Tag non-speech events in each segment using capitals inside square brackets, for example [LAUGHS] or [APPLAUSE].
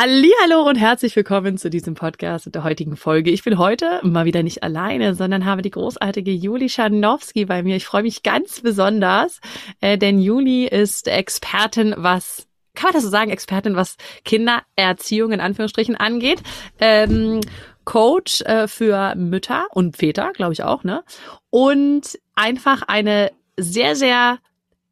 Hallo und herzlich willkommen zu diesem Podcast und der heutigen Folge. Ich bin heute mal wieder nicht alleine, sondern habe die großartige Juli Scharnowski bei mir. Ich freue mich ganz besonders, äh, denn Juli ist Expertin, was kann man das so sagen, Expertin, was Kindererziehung in Anführungsstrichen angeht. Ähm, Coach äh, für Mütter und Väter, glaube ich auch, ne? Und einfach eine sehr, sehr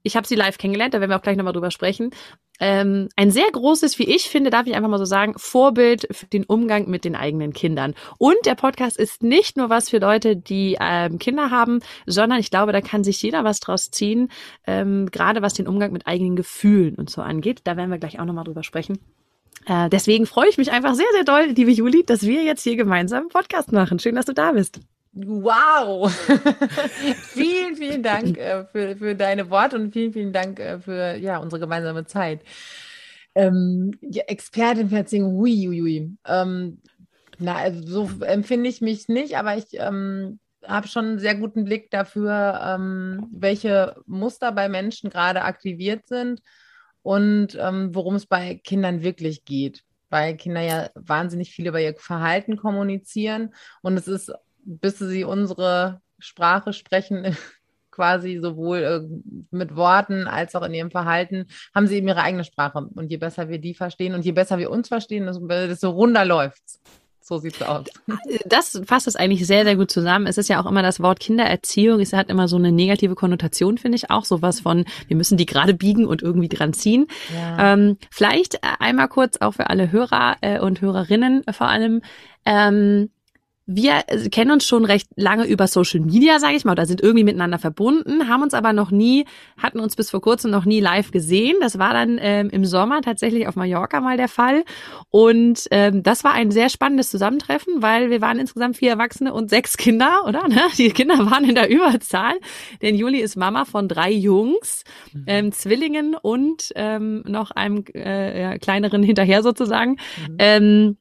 ich habe sie live kennengelernt, da werden wir auch gleich nochmal drüber sprechen ähm, ein sehr großes, wie ich finde, darf ich einfach mal so sagen, Vorbild für den Umgang mit den eigenen Kindern. Und der Podcast ist nicht nur was für Leute, die ähm, Kinder haben, sondern ich glaube, da kann sich jeder was draus ziehen, ähm, gerade was den Umgang mit eigenen Gefühlen und so angeht. Da werden wir gleich auch nochmal drüber sprechen. Äh, deswegen freue ich mich einfach sehr, sehr doll, liebe Juli, dass wir jetzt hier gemeinsam einen Podcast machen. Schön, dass du da bist. Wow! [LAUGHS] vielen, vielen Dank äh, für, für deine Worte und vielen, vielen Dank äh, für ja, unsere gemeinsame Zeit. Ähm, ja, Expertin für Erziehung, hui, hui, hui. Ähm, na, also so empfinde ich mich nicht, aber ich ähm, habe schon einen sehr guten Blick dafür, ähm, welche Muster bei Menschen gerade aktiviert sind und ähm, worum es bei Kindern wirklich geht weil Kinder ja wahnsinnig viel über ihr Verhalten kommunizieren. Und es ist bis sie unsere Sprache sprechen, [LAUGHS] quasi sowohl äh, mit Worten als auch in ihrem Verhalten, haben sie eben ihre eigene Sprache. Und je besser wir die verstehen und je besser wir uns verstehen, desto runder läuft's. So sieht's aus. [LAUGHS] Das fasst es eigentlich sehr, sehr gut zusammen. Es ist ja auch immer das Wort Kindererziehung. Es hat immer so eine negative Konnotation, finde ich auch. Sowas von, wir müssen die gerade biegen und irgendwie dran ziehen. Ja. Ähm, vielleicht einmal kurz auch für alle Hörer äh, und Hörerinnen vor allem. Ähm, wir äh, kennen uns schon recht lange über Social Media, sage ich mal, oder sind irgendwie miteinander verbunden, haben uns aber noch nie, hatten uns bis vor kurzem noch nie live gesehen. Das war dann ähm, im Sommer tatsächlich auf Mallorca mal der Fall. Und ähm, das war ein sehr spannendes Zusammentreffen, weil wir waren insgesamt vier Erwachsene und sechs Kinder, [LAUGHS] oder? Ne? Die Kinder waren in der Überzahl. Denn Juli ist Mama von drei Jungs, mhm. ähm, Zwillingen und ähm, noch einem äh, ja, kleineren hinterher sozusagen. Mhm. Ähm,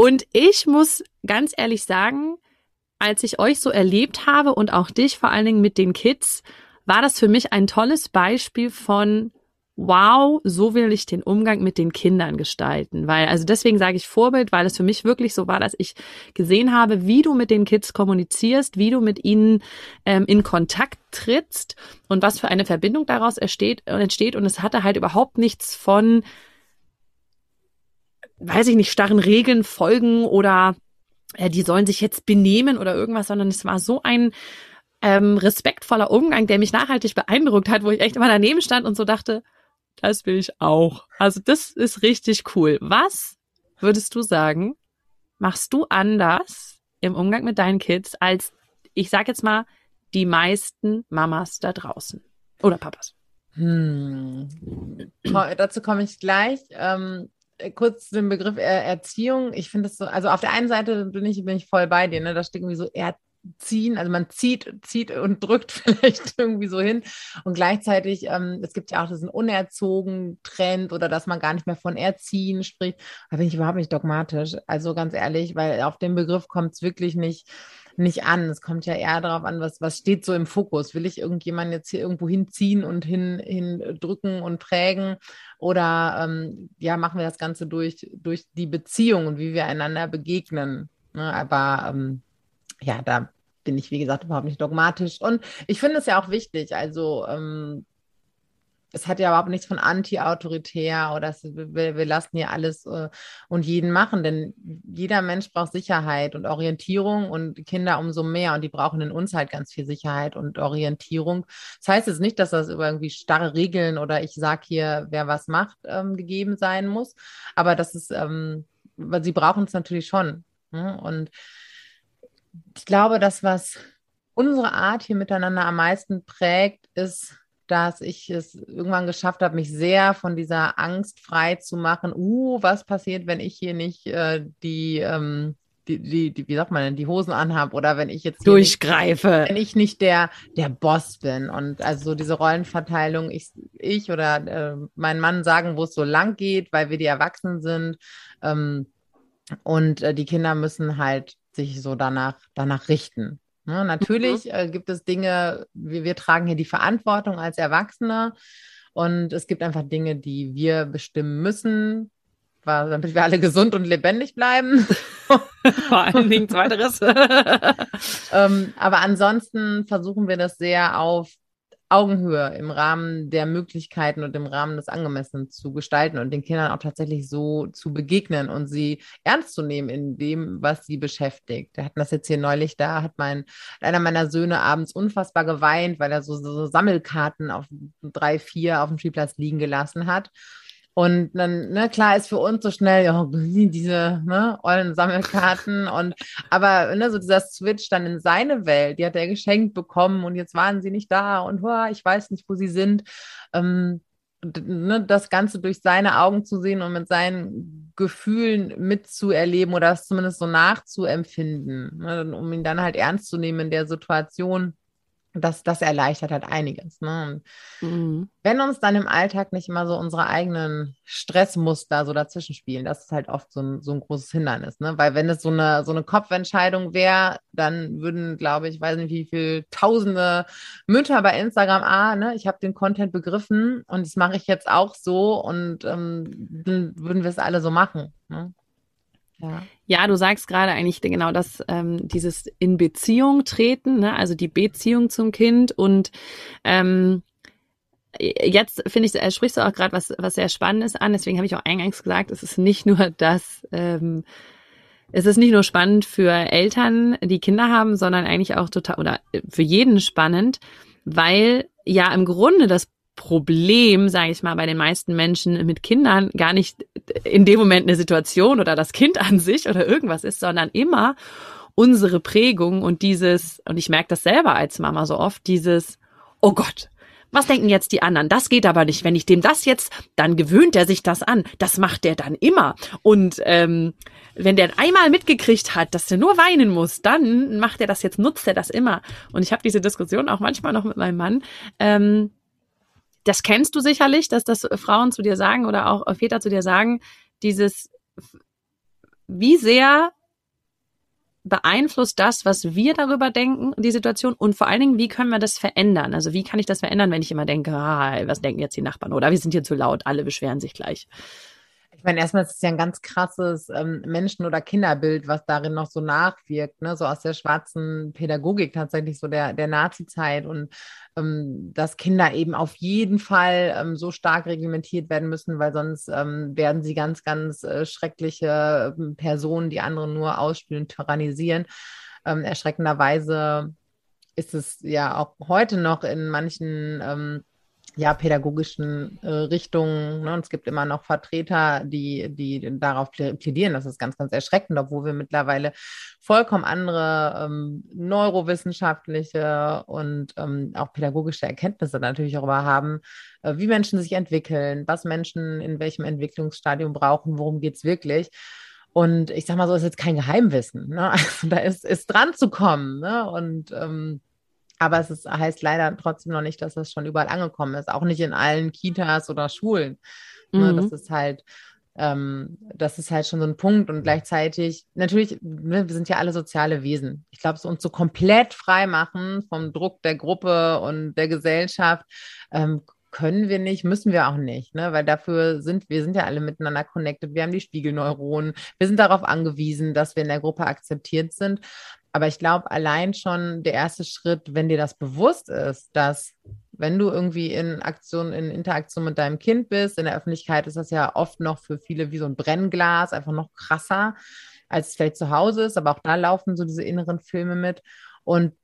und ich muss ganz ehrlich sagen, als ich euch so erlebt habe und auch dich vor allen Dingen mit den Kids, war das für mich ein tolles Beispiel von wow, so will ich den Umgang mit den Kindern gestalten. Weil, also deswegen sage ich Vorbild, weil es für mich wirklich so war, dass ich gesehen habe, wie du mit den Kids kommunizierst, wie du mit ihnen ähm, in Kontakt trittst und was für eine Verbindung daraus entsteht, entsteht. Und es hatte halt überhaupt nichts von, weiß ich nicht, starren Regeln folgen oder äh, die sollen sich jetzt benehmen oder irgendwas, sondern es war so ein ähm, respektvoller Umgang, der mich nachhaltig beeindruckt hat, wo ich echt immer daneben stand und so dachte, das will ich auch. Also das ist richtig cool. Was würdest du sagen, machst du anders im Umgang mit deinen Kids als, ich sag jetzt mal, die meisten Mamas da draußen oder Papas? Hm. Dazu komme ich gleich. Ähm, äh, kurz den Begriff er Erziehung. Ich finde es so, also auf der einen Seite bin ich, bin ich voll bei dir, ne? Da steht irgendwie so Erziehen, also man zieht, zieht und drückt [LAUGHS] vielleicht irgendwie so hin. Und gleichzeitig, ähm, es gibt ja auch diesen unerzogen Trend oder dass man gar nicht mehr von Erziehen spricht. Da bin ich überhaupt nicht dogmatisch. Also ganz ehrlich, weil auf den Begriff kommt es wirklich nicht nicht an. Es kommt ja eher darauf an, was, was steht so im Fokus. Will ich irgendjemanden jetzt hier irgendwo hinziehen und hin, hin drücken und prägen? Oder ähm, ja, machen wir das Ganze durch, durch die Beziehung und wie wir einander begegnen. Ne? Aber ähm, ja, da bin ich, wie gesagt, überhaupt nicht dogmatisch. Und ich finde es ja auch wichtig. Also ähm, es hat ja überhaupt nichts von anti-autoritär oder es, wir, wir, lassen hier alles äh, und jeden machen, denn jeder Mensch braucht Sicherheit und Orientierung und Kinder umso mehr und die brauchen in uns halt ganz viel Sicherheit und Orientierung. Das heißt jetzt nicht, dass das über irgendwie starre Regeln oder ich sag hier, wer was macht, ähm, gegeben sein muss, aber das ist, ähm, weil sie brauchen es natürlich schon. Ne? Und ich glaube, das, was unsere Art hier miteinander am meisten prägt, ist, dass ich es irgendwann geschafft habe, mich sehr von dieser Angst frei zu machen. Uh, was passiert, wenn ich hier nicht äh, die, ähm, die, die, die, wie sagt man denn, die Hosen anhabe oder wenn ich jetzt durchgreife. Nicht, wenn ich nicht der, der Boss bin. Und also diese Rollenverteilung, ich, ich oder äh, mein Mann sagen, wo es so lang geht, weil wir die Erwachsenen sind. Ähm, und äh, die Kinder müssen halt sich so danach, danach richten. Ne? Natürlich mhm. äh, gibt es Dinge, wir, wir tragen hier die Verantwortung als Erwachsene. Und es gibt einfach Dinge, die wir bestimmen müssen, damit wir alle gesund und lebendig bleiben. [LAUGHS] Vor allen Dingen [LAUGHS] zweiteres. ähm, aber ansonsten versuchen wir das sehr auf Augenhöhe im Rahmen der Möglichkeiten und im Rahmen des Angemessenen zu gestalten und den Kindern auch tatsächlich so zu begegnen und sie ernst zu nehmen in dem, was sie beschäftigt. Wir hatten das jetzt hier neulich, da hat mein, einer meiner Söhne abends unfassbar geweint, weil er so, so Sammelkarten auf drei, vier auf dem Spielplatz liegen gelassen hat. Und dann, ne, klar ist für uns so schnell, ja, [LAUGHS] diese ne, ollen Sammelkarten und aber ne, so dieser Switch dann in seine Welt, die hat er geschenkt bekommen und jetzt waren sie nicht da und oh, ich weiß nicht, wo sie sind. Ähm, ne, das Ganze durch seine Augen zu sehen und mit seinen Gefühlen mitzuerleben oder das zumindest so nachzuempfinden, ne, um ihn dann halt ernst zu nehmen in der Situation das, das erleichtert halt einiges. Ne? Mhm. Wenn uns dann im Alltag nicht immer so unsere eigenen Stressmuster so dazwischen spielen, das ist halt oft so ein, so ein großes Hindernis. Ne? Weil wenn es so eine, so eine Kopfentscheidung wäre, dann würden, glaube ich, weiß nicht wie viele tausende Mütter bei Instagram, ah, ne, ich habe den Content begriffen und das mache ich jetzt auch so und ähm, dann würden wir es alle so machen. Ne? Ja. ja, du sagst gerade eigentlich genau das, ähm, dieses in Beziehung treten, ne? also die Beziehung zum Kind und ähm, jetzt finde ich, äh, sprichst du auch gerade was, was sehr Spannendes an, deswegen habe ich auch eingangs gesagt, es ist nicht nur [LAUGHS] das, ähm, es ist nicht nur spannend für Eltern, die Kinder haben, sondern eigentlich auch total oder für jeden spannend, weil ja im Grunde das Problem, sage ich mal, bei den meisten Menschen mit Kindern gar nicht in dem Moment eine Situation oder das Kind an sich oder irgendwas ist, sondern immer unsere Prägung und dieses, und ich merke das selber als Mama so oft, dieses, oh Gott, was denken jetzt die anderen? Das geht aber nicht. Wenn ich dem das jetzt, dann gewöhnt er sich das an. Das macht er dann immer. Und ähm, wenn der einmal mitgekriegt hat, dass der nur weinen muss, dann macht er das jetzt, nutzt er das immer. Und ich habe diese Diskussion auch manchmal noch mit meinem Mann. Ähm, das kennst du sicherlich, dass das Frauen zu dir sagen oder auch Väter zu dir sagen, dieses, wie sehr beeinflusst das, was wir darüber denken, die Situation und vor allen Dingen, wie können wir das verändern? Also wie kann ich das verändern, wenn ich immer denke, ah, was denken jetzt die Nachbarn oder wir sind hier zu laut, alle beschweren sich gleich. Ich meine, erstmal ist es ja ein ganz krasses ähm, Menschen- oder Kinderbild, was darin noch so nachwirkt, ne? so aus der schwarzen Pädagogik tatsächlich, so der, der Nazi-Zeit und ähm, dass Kinder eben auf jeden Fall ähm, so stark reglementiert werden müssen, weil sonst ähm, werden sie ganz, ganz äh, schreckliche ähm, Personen, die andere nur ausspielen, tyrannisieren. Ähm, erschreckenderweise ist es ja auch heute noch in manchen ja, pädagogischen äh, Richtungen. Ne? Und es gibt immer noch Vertreter, die, die darauf plädieren. Das ist ganz, ganz erschreckend, obwohl wir mittlerweile vollkommen andere ähm, neurowissenschaftliche und ähm, auch pädagogische Erkenntnisse natürlich darüber haben, äh, wie Menschen sich entwickeln, was Menschen in welchem Entwicklungsstadium brauchen, worum geht es wirklich. Und ich sag mal so, ist jetzt kein Geheimwissen. Ne? [LAUGHS] Also da ist, ist dran zu kommen. Ne? Und ähm, aber es ist, heißt leider trotzdem noch nicht, dass das schon überall angekommen ist. Auch nicht in allen Kitas oder Schulen. Ne, mhm. Das ist halt, ähm, das ist halt schon so ein Punkt. Und gleichzeitig, natürlich, ne, wir sind ja alle soziale Wesen. Ich glaube, so uns so komplett frei machen vom Druck der Gruppe und der Gesellschaft, ähm, können wir nicht, müssen wir auch nicht, ne? weil dafür sind wir sind ja alle miteinander connected. Wir haben die Spiegelneuronen. Wir sind darauf angewiesen, dass wir in der Gruppe akzeptiert sind. Aber ich glaube, allein schon der erste Schritt, wenn dir das bewusst ist, dass wenn du irgendwie in Aktion, in Interaktion mit deinem Kind bist, in der Öffentlichkeit ist das ja oft noch für viele wie so ein Brennglas, einfach noch krasser, als es vielleicht zu Hause ist. Aber auch da laufen so diese inneren Filme mit. Und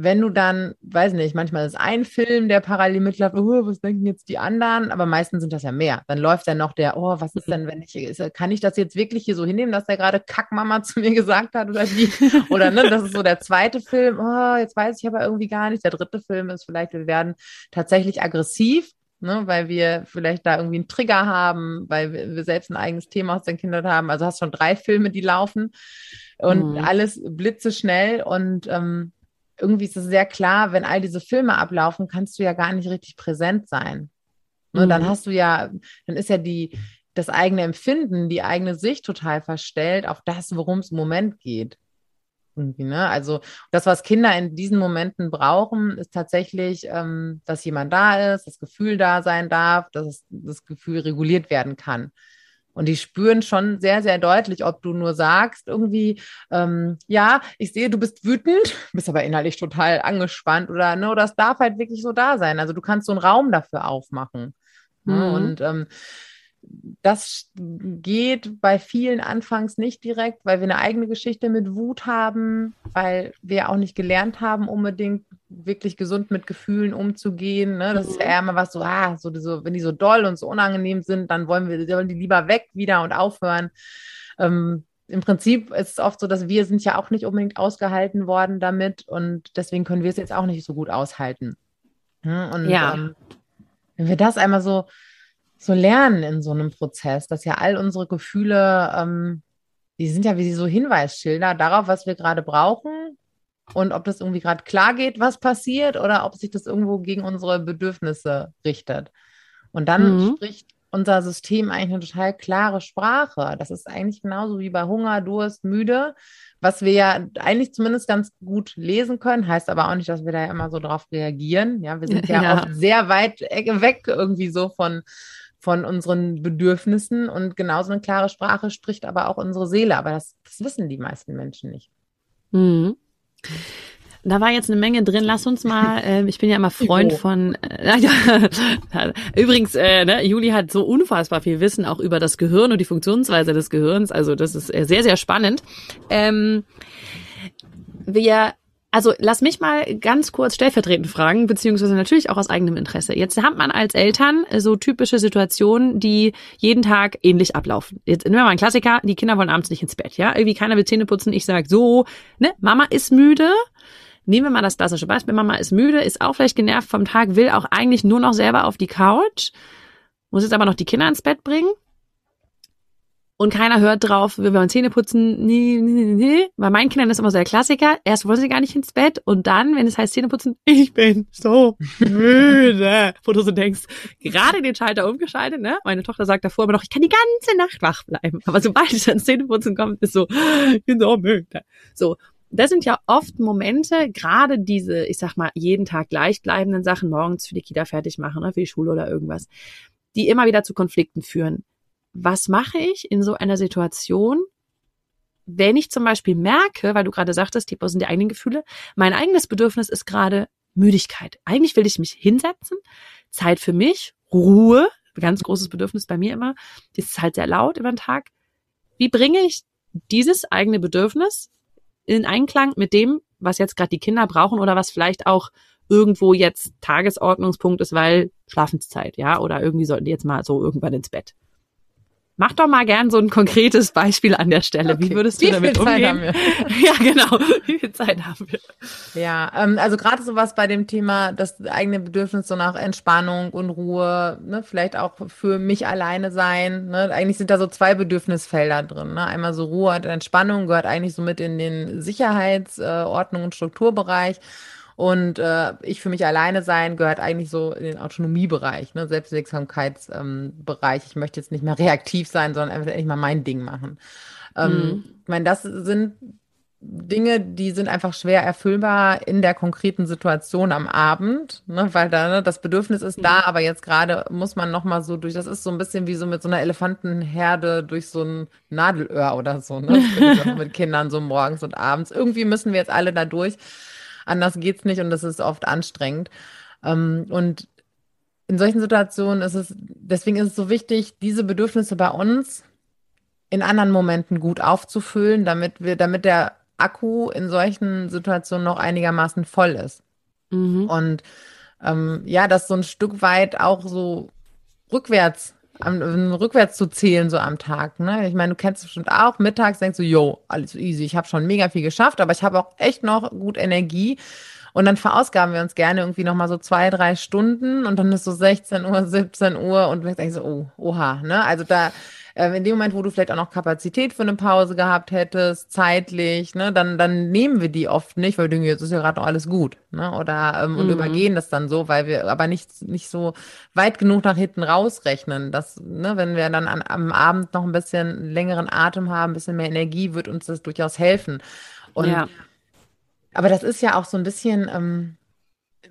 wenn du dann, weiß nicht, manchmal ist ein Film, der parallel mitläuft, oh, was denken jetzt die anderen? Aber meistens sind das ja mehr. Dann läuft dann noch der, oh, was ist denn, wenn ich, ist, kann ich das jetzt wirklich hier so hinnehmen, dass der gerade Kackmama [LAUGHS] zu mir gesagt hat oder wie? Oder ne, das ist so der zweite Film, oh, jetzt weiß ich aber irgendwie gar nicht. Der dritte Film ist vielleicht, wir werden tatsächlich aggressiv. Ne, weil wir vielleicht da irgendwie einen Trigger haben, weil wir, wir selbst ein eigenes Thema aus den Kindern haben. Also hast schon drei Filme, die laufen und mhm. alles blitzeschnell und ähm, irgendwie ist es sehr klar, wenn all diese Filme ablaufen, kannst du ja gar nicht richtig präsent sein. Ne, mhm. Dann hast du ja, dann ist ja die, das eigene Empfinden, die eigene Sicht total verstellt auf das, worum es im Moment geht. Irgendwie, ne? Also das, was Kinder in diesen Momenten brauchen, ist tatsächlich, ähm, dass jemand da ist, das Gefühl da sein darf, dass das Gefühl reguliert werden kann. Und die spüren schon sehr, sehr deutlich, ob du nur sagst, irgendwie, ähm, ja, ich sehe, du bist wütend, [LAUGHS] bist aber innerlich total angespannt oder, ne, oder es darf halt wirklich so da sein. Also du kannst so einen Raum dafür aufmachen. Ne? Mhm. Und ähm, das geht bei vielen anfangs nicht direkt, weil wir eine eigene Geschichte mit Wut haben, weil wir auch nicht gelernt haben, unbedingt wirklich gesund mit Gefühlen umzugehen. Ne? Das mhm. ist ja eher immer was so, ah, so, so, wenn die so doll und so unangenehm sind, dann wollen wir wollen die lieber weg wieder und aufhören. Ähm, Im Prinzip ist es oft so, dass wir sind ja auch nicht unbedingt ausgehalten worden damit und deswegen können wir es jetzt auch nicht so gut aushalten. Ne? Und ja. ähm, wenn wir das einmal so so lernen in so einem Prozess, dass ja all unsere Gefühle, ähm, die sind ja wie so Hinweisschilder darauf, was wir gerade brauchen und ob das irgendwie gerade klar geht, was passiert oder ob sich das irgendwo gegen unsere Bedürfnisse richtet. Und dann mhm. spricht unser System eigentlich eine total klare Sprache. Das ist eigentlich genauso wie bei Hunger, Durst, müde, was wir ja eigentlich zumindest ganz gut lesen können, heißt aber auch nicht, dass wir da immer so drauf reagieren. Ja, wir sind [LAUGHS] ja, ja. oft sehr weit weg irgendwie so von, von unseren Bedürfnissen und genauso eine klare Sprache spricht aber auch unsere Seele. Aber das, das wissen die meisten Menschen nicht. Mhm. Da war jetzt eine Menge drin. Lass uns mal, [LAUGHS] äh, ich bin ja immer Freund von. Äh, [LAUGHS] ja, übrigens, äh, ne, Juli hat so unfassbar viel Wissen auch über das Gehirn und die Funktionsweise des Gehirns. Also das ist äh, sehr, sehr spannend. Ähm, wir also lass mich mal ganz kurz stellvertretend fragen, beziehungsweise natürlich auch aus eigenem Interesse. Jetzt hat man als Eltern so typische Situationen, die jeden Tag ähnlich ablaufen. Jetzt nehmen wir mal einen Klassiker, die Kinder wollen abends nicht ins Bett, ja? Irgendwie keiner will Zähne putzen, ich sag so, ne, Mama ist müde. Nehmen wir mal das klassische Beispiel, Mama ist müde, ist auch vielleicht genervt vom Tag, will auch eigentlich nur noch selber auf die Couch, muss jetzt aber noch die Kinder ins Bett bringen und keiner hört drauf, wir wollen Zähne putzen, nee, nee, nee, nee. Bei meinen Kindern ist immer so der Klassiker, erst wollen sie gar nicht ins Bett und dann, wenn es heißt Zähne putzen, ich bin so müde. [LAUGHS] Wo du so denkst, gerade den Schalter umgeschaltet, ne? Meine Tochter sagt davor immer noch, ich kann die ganze Nacht wach bleiben. Aber sobald es ans Zähneputzen kommt, ist so, ich bin so müde. So. Das sind ja oft Momente, gerade diese, ich sag mal, jeden Tag gleichbleibenden Sachen, morgens für die Kita fertig machen oder für die Schule oder irgendwas, die immer wieder zu Konflikten führen was mache ich in so einer Situation, wenn ich zum Beispiel merke, weil du gerade sagtest, die sind die eigenen Gefühle, mein eigenes Bedürfnis ist gerade Müdigkeit. Eigentlich will ich mich hinsetzen, Zeit für mich, Ruhe, ganz großes Bedürfnis bei mir immer, die ist halt sehr laut über den Tag. Wie bringe ich dieses eigene Bedürfnis in Einklang mit dem, was jetzt gerade die Kinder brauchen oder was vielleicht auch irgendwo jetzt Tagesordnungspunkt ist, weil Schlafenszeit, ja, oder irgendwie sollten die jetzt mal so irgendwann ins Bett. Mach doch mal gern so ein konkretes Beispiel an der Stelle. Okay. Wie würdest du Wie damit umgehen? Zeit haben wir? [LAUGHS] ja, genau. Wie viel Zeit haben wir? Ja, ähm, also gerade sowas bei dem Thema, das eigene Bedürfnis so nach Entspannung und Ruhe, ne, vielleicht auch für mich alleine sein. Ne? Eigentlich sind da so zwei Bedürfnisfelder drin. Ne? Einmal so Ruhe und Entspannung gehört eigentlich so mit in den Sicherheitsordnung äh, und Strukturbereich. Und äh, ich für mich alleine sein gehört eigentlich so in den Autonomiebereich, ne? Selbstwirksamkeitsbereich. Ähm, ich möchte jetzt nicht mehr reaktiv sein, sondern einfach endlich mal mein Ding machen. Ähm, mhm. Ich meine, das sind Dinge, die sind einfach schwer erfüllbar in der konkreten Situation am Abend, ne, weil da ne, das Bedürfnis ist da, aber jetzt gerade muss man noch mal so durch. Das ist so ein bisschen wie so mit so einer Elefantenherde durch so ein Nadelöhr oder so, ne? mit Kindern so morgens und abends. Irgendwie müssen wir jetzt alle da durch. Anders geht's nicht und das ist oft anstrengend. Ähm, und in solchen Situationen ist es, deswegen ist es so wichtig, diese Bedürfnisse bei uns in anderen Momenten gut aufzufüllen, damit wir, damit der Akku in solchen Situationen noch einigermaßen voll ist. Mhm. Und ähm, ja, das so ein Stück weit auch so rückwärts am, rückwärts zu zählen so am Tag. Ne? Ich meine, du kennst es bestimmt auch. Mittags denkst du, yo, alles easy, ich habe schon mega viel geschafft, aber ich habe auch echt noch gut Energie. Und dann verausgaben wir uns gerne irgendwie nochmal so zwei, drei Stunden und dann ist so 16 Uhr, 17 Uhr und denkst eigentlich so, oh, oha. Ne? Also da äh, in dem Moment, wo du vielleicht auch noch Kapazität für eine Pause gehabt hättest, zeitlich, ne, dann, dann nehmen wir die oft nicht, weil wir denken, jetzt ist ja gerade noch alles gut, ne, oder ähm, und mhm. übergehen das dann so, weil wir aber nicht, nicht so weit genug nach hinten rausrechnen, dass, ne, wenn wir dann an, am Abend noch ein bisschen längeren Atem haben, ein bisschen mehr Energie, wird uns das durchaus helfen. Und ja. aber das ist ja auch so ein bisschen, ähm,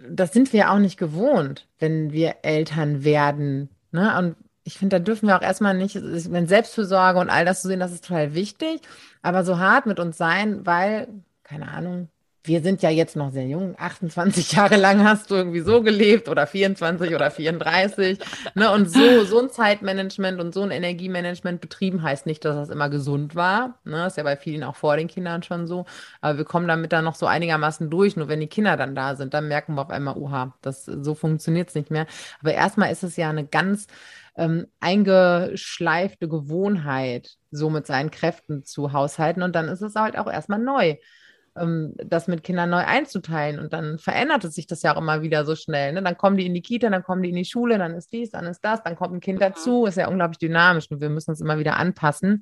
das sind wir auch nicht gewohnt, wenn wir Eltern werden. Ne? Und ich finde, da dürfen wir auch erstmal nicht, wenn Selbstfürsorge und all das zu sehen, das ist total wichtig, aber so hart mit uns sein, weil, keine Ahnung, wir sind ja jetzt noch sehr jung, 28 [LAUGHS] Jahre lang hast du irgendwie so gelebt oder 24 oder 34. Ne? Und so, so ein Zeitmanagement und so ein Energiemanagement betrieben heißt nicht, dass das immer gesund war. Ne? Ist ja bei vielen auch vor den Kindern schon so. Aber wir kommen damit dann noch so einigermaßen durch. Nur wenn die Kinder dann da sind, dann merken wir auf einmal, uha, das, so funktioniert es nicht mehr. Aber erstmal ist es ja eine ganz ähm, eingeschleifte Gewohnheit, so mit seinen Kräften zu haushalten. Und dann ist es halt auch erstmal neu das mit Kindern neu einzuteilen. Und dann verändert es sich das ja auch immer wieder so schnell. Ne? Dann kommen die in die Kita, dann kommen die in die Schule, dann ist dies, dann ist das, dann kommt ein Kind dazu. Ist ja unglaublich dynamisch und wir müssen uns immer wieder anpassen.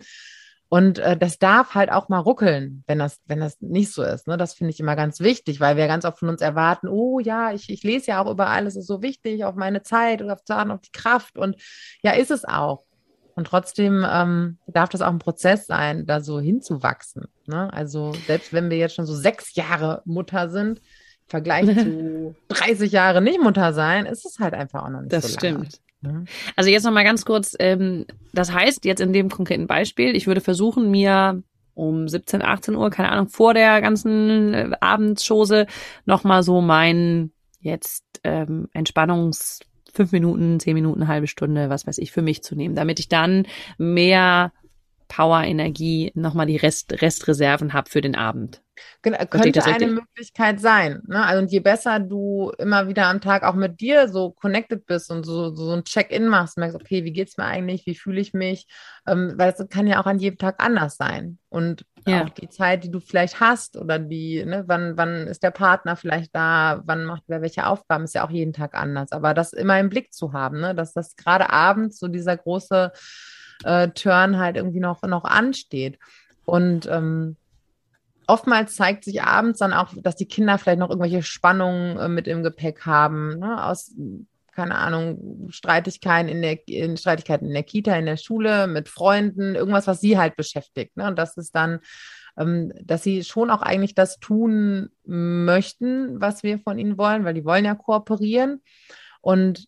Und äh, das darf halt auch mal ruckeln, wenn das, wenn das nicht so ist. Ne? Das finde ich immer ganz wichtig, weil wir ganz oft von uns erwarten, oh ja, ich, ich lese ja auch über alles, ist so wichtig, auf meine Zeit und auf, auf die Kraft. Und ja, ist es auch. Und trotzdem ähm, darf das auch ein Prozess sein, da so hinzuwachsen. Ne? Also selbst wenn wir jetzt schon so sechs Jahre Mutter sind, im Vergleich zu [LAUGHS] 30 Jahre nicht Mutter sein, ist es halt einfach auch noch nicht das so lange. Das stimmt. Ne? Also jetzt noch mal ganz kurz, ähm, das heißt jetzt in dem konkreten Beispiel, ich würde versuchen, mir um 17, 18 Uhr, keine Ahnung, vor der ganzen äh, Abendschose nochmal so mein jetzt ähm, Entspannungs fünf Minuten, zehn Minuten, halbe Stunde, was weiß ich, für mich zu nehmen, damit ich dann mehr Power, Energie, nochmal die Rest, Restreserven habe für den Abend. Genau, könnte eine Möglichkeit sein. Ne? Also und je besser du immer wieder am Tag auch mit dir so connected bist und so, so ein Check-in machst, merkst, okay, wie geht's mir eigentlich, wie fühle ich mich, ähm, weil es kann ja auch an jedem Tag anders sein. Und ja. auch die Zeit, die du vielleicht hast oder die, ne, wann, wann ist der Partner vielleicht da, wann macht wer welche Aufgaben, ist ja auch jeden Tag anders. Aber das immer im Blick zu haben, ne? dass das gerade abends so dieser große äh, Turn halt irgendwie noch, noch ansteht. Und ähm, oftmals zeigt sich abends dann auch, dass die Kinder vielleicht noch irgendwelche Spannungen äh, mit im Gepäck haben, ne? aus, keine Ahnung, Streitigkeiten in der in Streitigkeiten in der Kita, in der Schule, mit Freunden, irgendwas, was sie halt beschäftigt. Ne? Und das ist dann, ähm, dass sie schon auch eigentlich das tun möchten, was wir von ihnen wollen, weil die wollen ja kooperieren. Und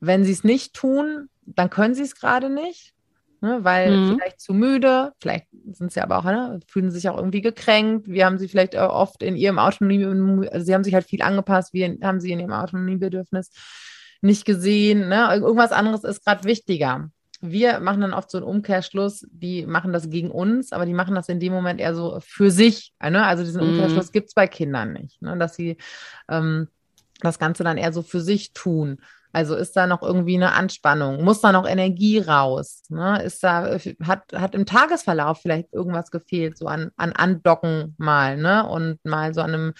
wenn sie es nicht tun, dann können sie es gerade nicht ne? weil mhm. vielleicht zu müde, vielleicht sind sie aber auch, ne? fühlen sich auch irgendwie gekränkt. Wir haben sie vielleicht oft in ihrem Autonomie, also sie haben sich halt viel angepasst, wir haben sie in ihrem Autonomiebedürfnis nicht gesehen. Ne? Irgendwas anderes ist gerade wichtiger. Wir machen dann oft so einen Umkehrschluss, die machen das gegen uns, aber die machen das in dem Moment eher so für sich. Ne? Also diesen mhm. Umkehrschluss mhm. gibt es bei Kindern nicht, ne? dass sie ähm, das Ganze dann eher so für sich tun. Also ist da noch irgendwie eine Anspannung? Muss da noch Energie raus? Ne? Ist da, hat, hat im Tagesverlauf vielleicht irgendwas gefehlt, so an, an Andocken mal, ne? Und mal so an einem,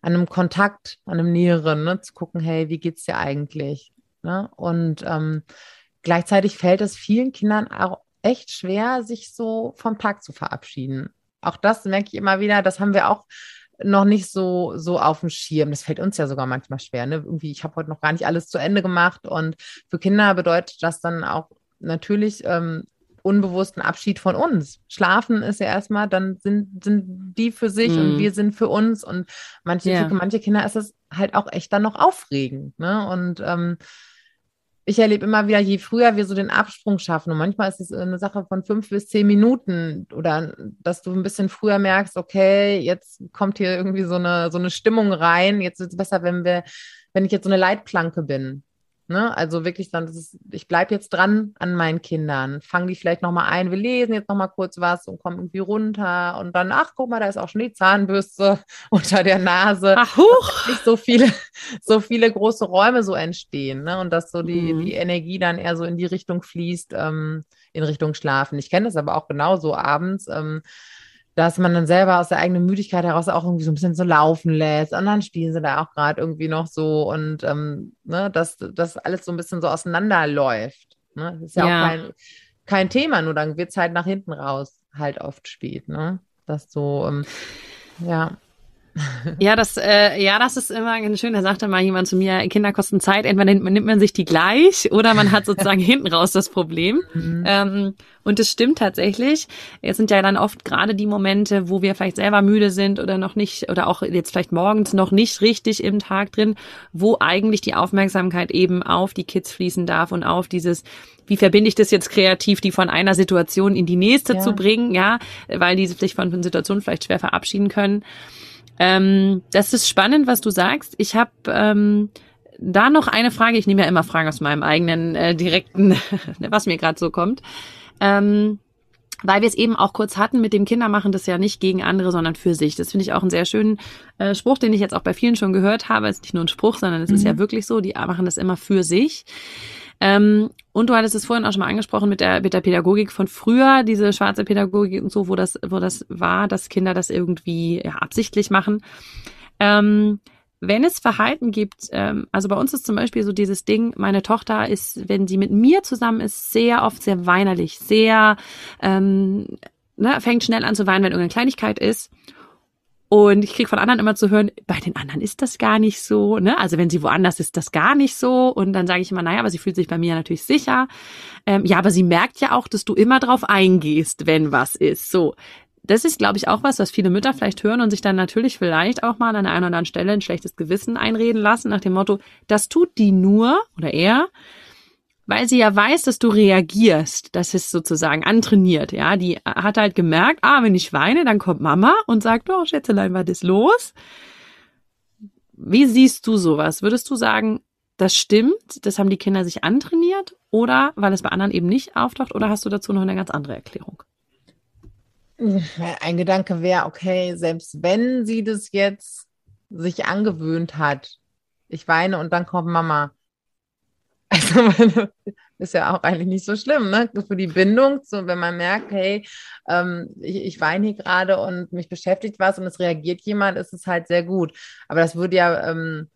an einem Kontakt, an einem Näheren, ne? Zu gucken, hey, wie geht's dir eigentlich? Ne? Und ähm, gleichzeitig fällt es vielen Kindern auch echt schwer, sich so vom Tag zu verabschieden. Auch das merke ich immer wieder, das haben wir auch noch nicht so, so auf dem Schirm. Das fällt uns ja sogar manchmal schwer. Ne? Irgendwie, ich habe heute noch gar nicht alles zu Ende gemacht. Und für Kinder bedeutet das dann auch natürlich ähm, unbewussten Abschied von uns. Schlafen ist ja erstmal, dann sind, sind die für sich mm. und mhm. wir sind für uns. Und manche, yeah. für manche Kinder ist es halt auch echt dann noch aufregend. Ne? Und ähm, ich erlebe immer wieder, je früher wir so den Absprung schaffen, und manchmal ist es eine Sache von fünf bis zehn Minuten oder dass du ein bisschen früher merkst, okay, jetzt kommt hier irgendwie so eine, so eine Stimmung rein. Jetzt ist es besser, wenn wir, wenn ich jetzt so eine Leitplanke bin. Ne? Also wirklich dann, ist, ich bleibe jetzt dran an meinen Kindern, fange die vielleicht nochmal ein, wir lesen jetzt nochmal kurz was und kommen irgendwie runter und dann, ach guck mal, da ist auch schon die Zahnbürste [LAUGHS] unter der Nase. Ach, huch. Nicht so viele, [LAUGHS] so viele große Räume so entstehen ne? und dass so die, mhm. die Energie dann eher so in die Richtung fließt, ähm, in Richtung Schlafen. Ich kenne das aber auch genauso abends. Ähm, dass man dann selber aus der eigenen Müdigkeit heraus auch irgendwie so ein bisschen so laufen lässt. Und dann spielen sie da auch gerade irgendwie noch so und ähm, ne, dass das alles so ein bisschen so auseinanderläuft. Ne? Das ist ja, ja, auch kein, kein Thema, nur dann wird es halt nach hinten raus halt oft spät, ne? Das so, ähm, ja. Ja, das, äh, ja, das ist immer ganz schön. Da sagte mal jemand zu mir, Kinder kosten Zeit. Entweder nimmt, man sich die gleich oder man hat sozusagen [LAUGHS] hinten raus das Problem. Mhm. Ähm, und es stimmt tatsächlich. Es sind ja dann oft gerade die Momente, wo wir vielleicht selber müde sind oder noch nicht, oder auch jetzt vielleicht morgens noch nicht richtig im Tag drin, wo eigentlich die Aufmerksamkeit eben auf die Kids fließen darf und auf dieses, wie verbinde ich das jetzt kreativ, die von einer Situation in die nächste ja. zu bringen, ja, weil diese sich von, von Situationen vielleicht schwer verabschieden können. Ähm, das ist spannend, was du sagst. Ich habe ähm, da noch eine Frage. Ich nehme ja immer Fragen aus meinem eigenen äh, direkten, [LAUGHS] was mir gerade so kommt. Ähm, weil wir es eben auch kurz hatten mit dem Kinder machen das ja nicht gegen andere, sondern für sich. Das finde ich auch einen sehr schönen äh, Spruch, den ich jetzt auch bei vielen schon gehört habe. Es ist nicht nur ein Spruch, sondern es mhm. ist ja wirklich so, die machen das immer für sich. Ähm, und du hattest es vorhin auch schon mal angesprochen mit der, mit der Pädagogik von früher, diese schwarze Pädagogik und so, wo das, wo das war, dass Kinder das irgendwie ja, absichtlich machen. Ähm, wenn es Verhalten gibt, ähm, also bei uns ist zum Beispiel so dieses Ding, meine Tochter ist, wenn sie mit mir zusammen ist, sehr oft sehr weinerlich, sehr, ähm, ne, fängt schnell an zu weinen, wenn irgendeine Kleinigkeit ist. Und ich krieg von anderen immer zu hören, bei den anderen ist das gar nicht so. Ne? Also wenn sie woanders ist, das gar nicht so. Und dann sage ich immer, naja, aber sie fühlt sich bei mir natürlich sicher. Ähm, ja, aber sie merkt ja auch, dass du immer drauf eingehst, wenn was ist. So. Das ist, glaube ich, auch was, was viele Mütter vielleicht hören und sich dann natürlich vielleicht auch mal an einer oder anderen Stelle ein schlechtes Gewissen einreden lassen, nach dem Motto, das tut die nur oder er, weil sie ja weiß, dass du reagierst. Das ist sozusagen antrainiert, ja. Die hat halt gemerkt, ah, wenn ich weine, dann kommt Mama und sagt, oh, Schätzelein, was ist los? Wie siehst du sowas? Würdest du sagen, das stimmt, das haben die Kinder sich antrainiert oder weil es bei anderen eben nicht auftaucht oder hast du dazu noch eine ganz andere Erklärung? Ein Gedanke wäre, okay, selbst wenn sie das jetzt sich angewöhnt hat, ich weine und dann kommt Mama, also [LAUGHS] ist ja auch eigentlich nicht so schlimm, ne? Für die Bindung, so wenn man merkt, hey, ähm, ich, ich weine hier gerade und mich beschäftigt was und es reagiert jemand, ist es halt sehr gut. Aber das würde ja ähm,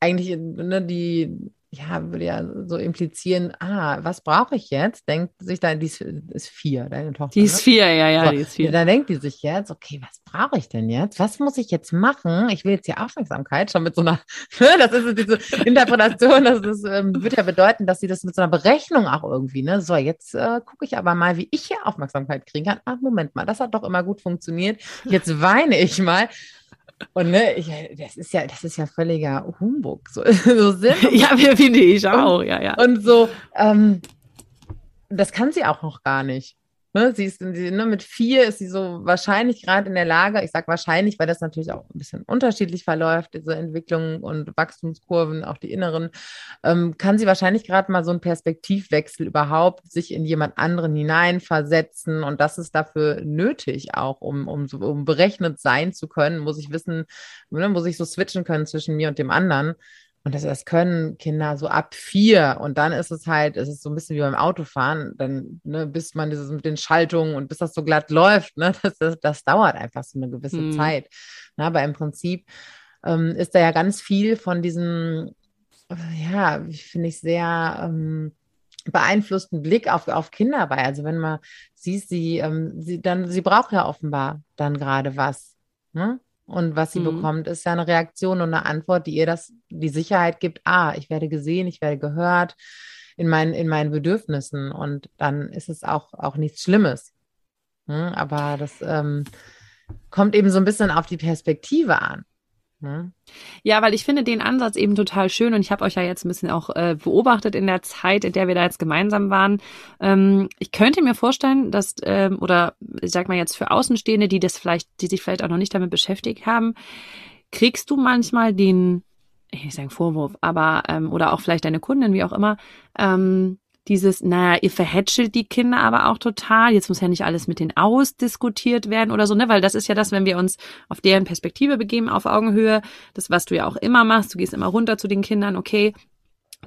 eigentlich ne, die ja, würde ja so implizieren, ah, was brauche ich jetzt? Denkt sich dann, die ist, ist vier, deine Tochter. Die ist ne? vier, ja, ja, so, die ist vier. Dann denkt die sich jetzt, okay, was brauche ich denn jetzt? Was muss ich jetzt machen? Ich will jetzt hier Aufmerksamkeit, schon mit so einer, [LAUGHS] ne, das ist diese Interpretation, das ist, ähm, wird ja bedeuten, dass sie das mit so einer Berechnung auch irgendwie, ne, so, jetzt äh, gucke ich aber mal, wie ich hier Aufmerksamkeit kriegen kann. Ach, Moment mal, das hat doch immer gut funktioniert. Jetzt weine ich mal. Und ne, ich, das ist ja, das ist ja völliger Humbug. So, [LAUGHS] so [LAUGHS] ja, finde ich auch, und, ja, ja. Und so, ähm, das kann sie auch noch gar nicht. Ne, sie ist sie, ne, mit vier ist sie so wahrscheinlich gerade in der Lage, ich sage wahrscheinlich, weil das natürlich auch ein bisschen unterschiedlich verläuft, diese Entwicklung und Wachstumskurven, auch die inneren, ähm, kann sie wahrscheinlich gerade mal so einen Perspektivwechsel überhaupt sich in jemand anderen hineinversetzen. Und das ist dafür nötig auch, um, um, um berechnet sein zu können, muss ich wissen, ne, muss ich so switchen können zwischen mir und dem anderen. Und das, das können Kinder so ab vier. Und dann ist es halt, es ist so ein bisschen wie beim Autofahren, dann, ne, bis man dieses mit den Schaltungen und bis das so glatt läuft, ne, [LAUGHS] das, das, das dauert einfach so eine gewisse mhm. Zeit. Na, aber im Prinzip ähm, ist da ja ganz viel von diesem, ja, finde ich sehr ähm, beeinflussten Blick auf, auf Kinder bei. Also wenn man sieht, sie, ähm, sie dann, sie braucht ja offenbar dann gerade was. Ne? Und was sie mhm. bekommt, ist ja eine Reaktion und eine Antwort, die ihr das die Sicherheit gibt, ah, ich werde gesehen, ich werde gehört in meinen, in meinen Bedürfnissen. Und dann ist es auch, auch nichts Schlimmes. Hm, aber das ähm, kommt eben so ein bisschen auf die Perspektive an. Ne? Ja, weil ich finde den Ansatz eben total schön und ich habe euch ja jetzt ein bisschen auch äh, beobachtet in der Zeit, in der wir da jetzt gemeinsam waren. Ähm, ich könnte mir vorstellen, dass ähm, oder ich sag mal jetzt für Außenstehende, die das vielleicht, die sich vielleicht auch noch nicht damit beschäftigt haben, kriegst du manchmal den, ich will Vorwurf, aber ähm, oder auch vielleicht deine Kundin, wie auch immer, ähm, dieses, naja, ihr verhätschelt die Kinder aber auch total. Jetzt muss ja nicht alles mit denen ausdiskutiert werden oder so, ne? Weil das ist ja das, wenn wir uns auf deren Perspektive begeben, auf Augenhöhe, das, was du ja auch immer machst, du gehst immer runter zu den Kindern, okay,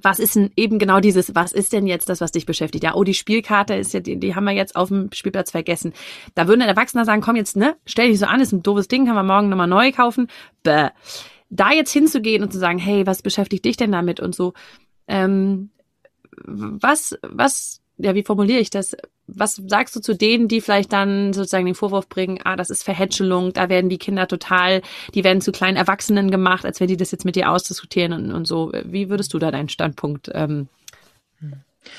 was ist denn eben genau dieses, was ist denn jetzt das, was dich beschäftigt? Ja, oh, die Spielkarte ist ja, die, die haben wir jetzt auf dem Spielplatz vergessen. Da würden ein Erwachsener sagen, komm jetzt, ne, stell dich so an, ist ein doofes Ding, kann man morgen nochmal neu kaufen. Bäh. Da jetzt hinzugehen und zu sagen, hey, was beschäftigt dich denn damit und so, ähm, was, was ja, wie formuliere ich das? Was sagst du zu denen, die vielleicht dann sozusagen den Vorwurf bringen, ah, das ist Verhätschelung, da werden die Kinder total, die werden zu kleinen Erwachsenen gemacht, als wenn die das jetzt mit dir ausdiskutieren und, und so. Wie würdest du da deinen Standpunkt ähm,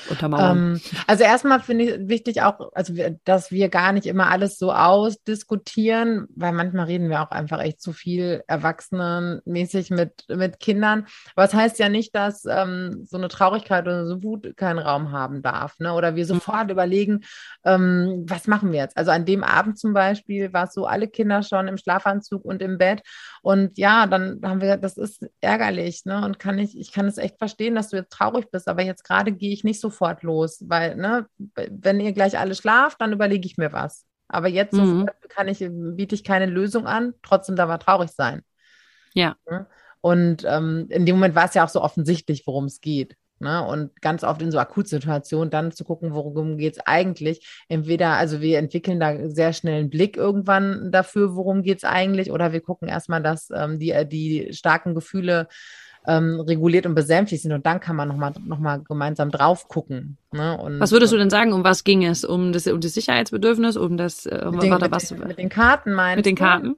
untermauern? Ähm, also erstmal finde ich wichtig auch, also dass wir gar nicht immer alles so ausdiskutieren, weil manchmal reden wir auch einfach echt zu viel erwachsenenmäßig mit, mit Kindern. Aber es das heißt ja nicht, dass ähm, so eine Traurigkeit oder so Wut keinen Raum haben darf. Ne? Oder wir sofort mhm. überlegen, ähm, was machen wir jetzt? Also an dem Abend zum Beispiel war es so, alle Kinder schon im Schlafanzug und im Bett. Und ja, dann haben wir, das ist ärgerlich, ne? Und kann ich, ich kann es echt verstehen, dass du jetzt traurig bist, aber jetzt gerade gehe ich nicht sofort los, weil, ne, wenn ihr gleich alle schlaft, dann überlege ich mir was. Aber jetzt mhm. kann ich, biete ich keine Lösung an, trotzdem darf er traurig sein. Ja. Und ähm, in dem Moment war es ja auch so offensichtlich, worum es geht. Ne? Und ganz oft in so Akutsituationen dann zu gucken, worum geht es eigentlich. Entweder, also wir entwickeln da sehr schnell einen Blick irgendwann dafür, worum geht es eigentlich, oder wir gucken erstmal, dass ähm, die, äh, die starken Gefühle ähm, reguliert und besänftigt sind. Und dann kann man nochmal noch mal gemeinsam drauf gucken. Ne? Und, was würdest du denn sagen, um was ging es? Um das, um das Sicherheitsbedürfnis, um das, äh, mit, den, mit, was, mit den Karten meinst Mit den Karten?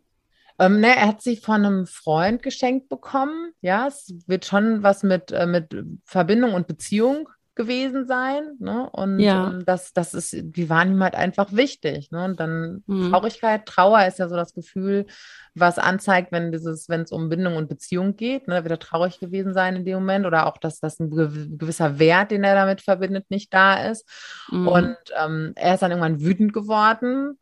Ähm, ne, er hat sie von einem Freund geschenkt bekommen. Ja, es wird schon was mit, äh, mit Verbindung und Beziehung gewesen sein. Ne? Und ja. ähm, das, das ist, die waren ihm halt einfach wichtig. Ne? Und dann mhm. Traurigkeit, Trauer ist ja so das Gefühl, was anzeigt, wenn dieses, wenn es um Bindung und Beziehung geht, ne, wird er traurig gewesen sein in dem Moment oder auch, dass das ein gewisser Wert, den er damit verbindet, nicht da ist. Mhm. Und ähm, er ist dann irgendwann wütend geworden,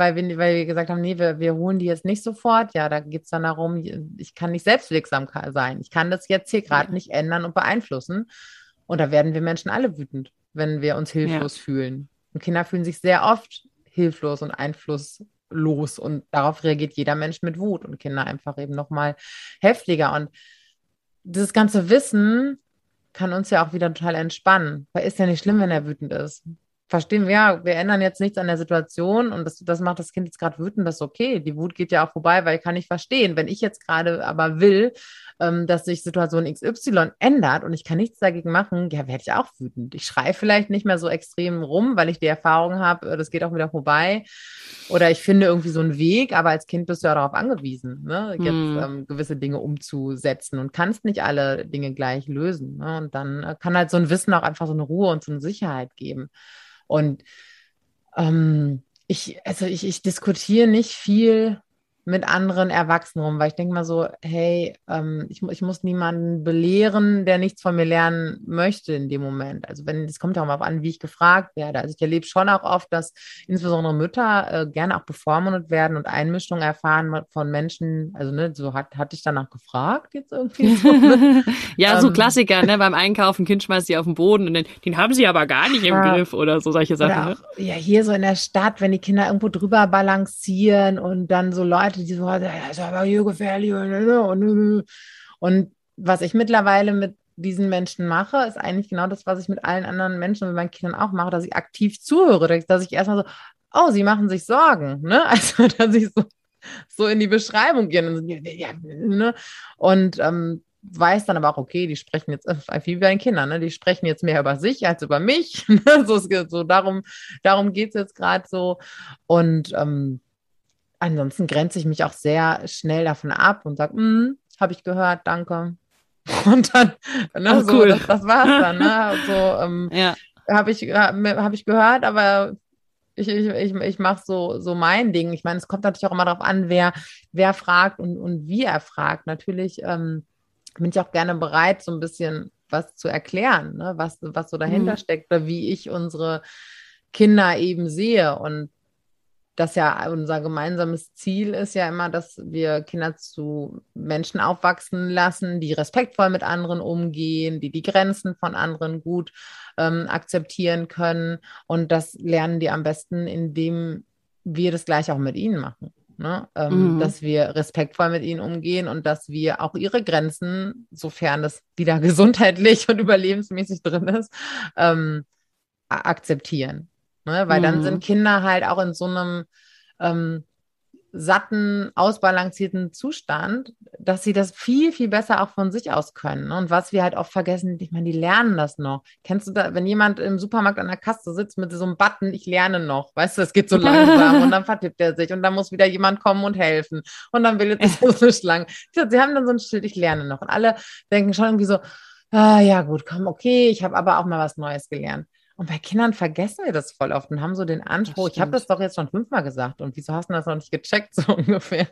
weil wir, weil wir gesagt haben, nee, wir, wir holen die jetzt nicht sofort. Ja, da geht es dann darum, ich kann nicht selbstwirksam sein. Ich kann das jetzt hier gerade ja. nicht ändern und beeinflussen. Und da werden wir Menschen alle wütend, wenn wir uns hilflos ja. fühlen. Und Kinder fühlen sich sehr oft hilflos und einflusslos. Und darauf reagiert jeder Mensch mit Wut und Kinder einfach eben nochmal heftiger. Und dieses ganze Wissen kann uns ja auch wieder total entspannen. Weil ist ja nicht schlimm, wenn er wütend ist verstehen wir, ja, wir ändern jetzt nichts an der Situation und das, das macht das Kind jetzt gerade wütend, das ist okay. Die Wut geht ja auch vorbei, weil kann ich verstehen. Wenn ich jetzt gerade aber will, ähm, dass sich Situation XY ändert und ich kann nichts dagegen machen, ja, werde ich auch wütend. Ich schreie vielleicht nicht mehr so extrem rum, weil ich die Erfahrung habe, äh, das geht auch wieder vorbei. Oder ich finde irgendwie so einen Weg, aber als Kind bist du ja darauf angewiesen, ne? jetzt hm. ähm, gewisse Dinge umzusetzen und kannst nicht alle Dinge gleich lösen. Ne? Und dann äh, kann halt so ein Wissen auch einfach so eine Ruhe und so eine Sicherheit geben. Und ähm, ich, also ich, ich diskutiere nicht viel mit anderen Erwachsenen rum, weil ich denke mal so, hey, ähm, ich, ich muss niemanden belehren, der nichts von mir lernen möchte in dem Moment. Also wenn, es kommt ja auch mal an, wie ich gefragt werde. Also ich erlebe schon auch oft, dass insbesondere Mütter äh, gerne auch bevormundet werden und Einmischungen erfahren von Menschen, also ne, so hat, hatte ich danach gefragt jetzt irgendwie. So, ne? [LAUGHS] ja, ähm, so Klassiker, ne, beim Einkaufen, Kind schmeißt sie auf den Boden und den, den haben sie aber gar nicht im ja, Griff oder so solche Sachen. Ne? Auch, ne? Ja, hier so in der Stadt, wenn die Kinder irgendwo drüber balancieren und dann so Leute, Leute, die so, das ist aber hier gefährlich. Und, was ich mittlerweile mit diesen Menschen mache, ist eigentlich genau das, was ich mit allen anderen Menschen und mit meinen Kindern auch mache, dass ich aktiv zuhöre, dass ich erstmal so, oh, sie machen sich Sorgen, ne? [LAUGHS] Also, dass ich so, so in die Beschreibung gehe und, ne? und ähm, weiß dann aber auch, okay, die sprechen jetzt wie bei den Kindern, ne? die sprechen jetzt mehr über sich als über mich. [LAUGHS] Ne? so, so darum, darum geht es jetzt gerade so. Und ähm, ansonsten grenze ich mich auch sehr schnell davon ab und sage, mm, habe ich gehört, danke. [LAUGHS] Und dann, ne, oh, so, cool. das, das war's dann. Ne? [LAUGHS] So, ähm, ja. habe ich, hab ich gehört, aber ich, ich, ich, ich mache so, so mein Ding. Ich meine, es kommt natürlich auch immer darauf an, wer, wer fragt und, und wie er fragt. Natürlich ähm, bin ich auch gerne bereit, so ein bisschen was zu erklären, ne? was, was so dahinter mhm. steckt oder wie ich unsere Kinder eben sehe. Und das ja unser gemeinsames Ziel ist ja immer, dass wir Kinder zu Menschen aufwachsen lassen, die respektvoll mit anderen umgehen, die die Grenzen von anderen gut ähm, akzeptieren können. Und das lernen die am besten, indem wir das gleich auch mit ihnen machen. Ne? Ähm, mhm. Dass wir respektvoll mit ihnen umgehen und dass wir auch ihre Grenzen, sofern das wieder [LAUGHS] gesundheitlich und überlebensmäßig drin ist, ähm, akzeptieren. Ne? Weil mhm. dann sind Kinder halt auch in so einem, ähm, satten, ausbalancierten Zustand, dass sie das viel, viel besser auch von sich aus können. Und was wir halt oft vergessen, ich meine, die lernen das noch. Kennst du da, wenn jemand im Supermarkt an der Kasse sitzt mit so einem Button, ich lerne noch, weißt du, es geht so [LAUGHS] langsam und dann vertippt er sich und dann muss wieder jemand kommen und helfen und dann will es [LAUGHS] so Schlangen. Sie haben dann so ein Schild, ich lerne noch. Und alle denken schon irgendwie so, ah, ja gut, komm, okay, ich habe aber auch mal was Neues gelernt. Und bei Kindern vergessen wir das voll oft und haben so den Anspruch, ich habe das doch jetzt schon fünfmal gesagt und wieso hast du das noch nicht gecheckt, [LAUGHS] so ungefähr.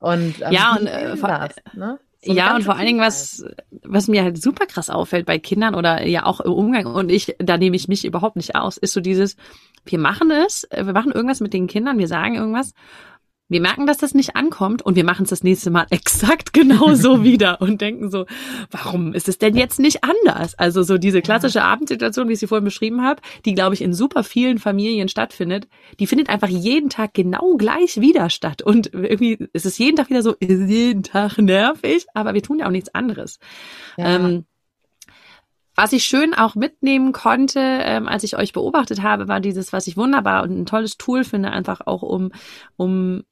Und ähm, ja, und äh, das, ne? so ja, und vor allen Dingen, was, was mir halt super krass auffällt bei Kindern oder ja auch im Umgang, und ich, da nehme ich mich überhaupt nicht aus, ist so dieses, wir machen es, äh, wir machen irgendwas mit den Kindern, wir sagen irgendwas wir merken, dass das nicht ankommt und wir machen es das nächste Mal [LAUGHS] exakt genauso [LAUGHS] wieder und denken so, warum ist es denn jetzt nicht anders? Also so diese klassische Abendsituation, wie ich sie vorhin beschrieben habe, die, glaube ich, in super vielen Familien stattfindet, die findet einfach jeden Tag genau gleich wieder statt. Und irgendwie ist es jeden Tag wieder so, ist jeden Tag nervig, aber wir tun ja auch nichts anderes. Ja. Ähm, was ich schön auch mitnehmen konnte, ähm, als ich euch beobachtet habe, war dieses, was ich wunderbar und ein tolles Tool finde, einfach auch um, um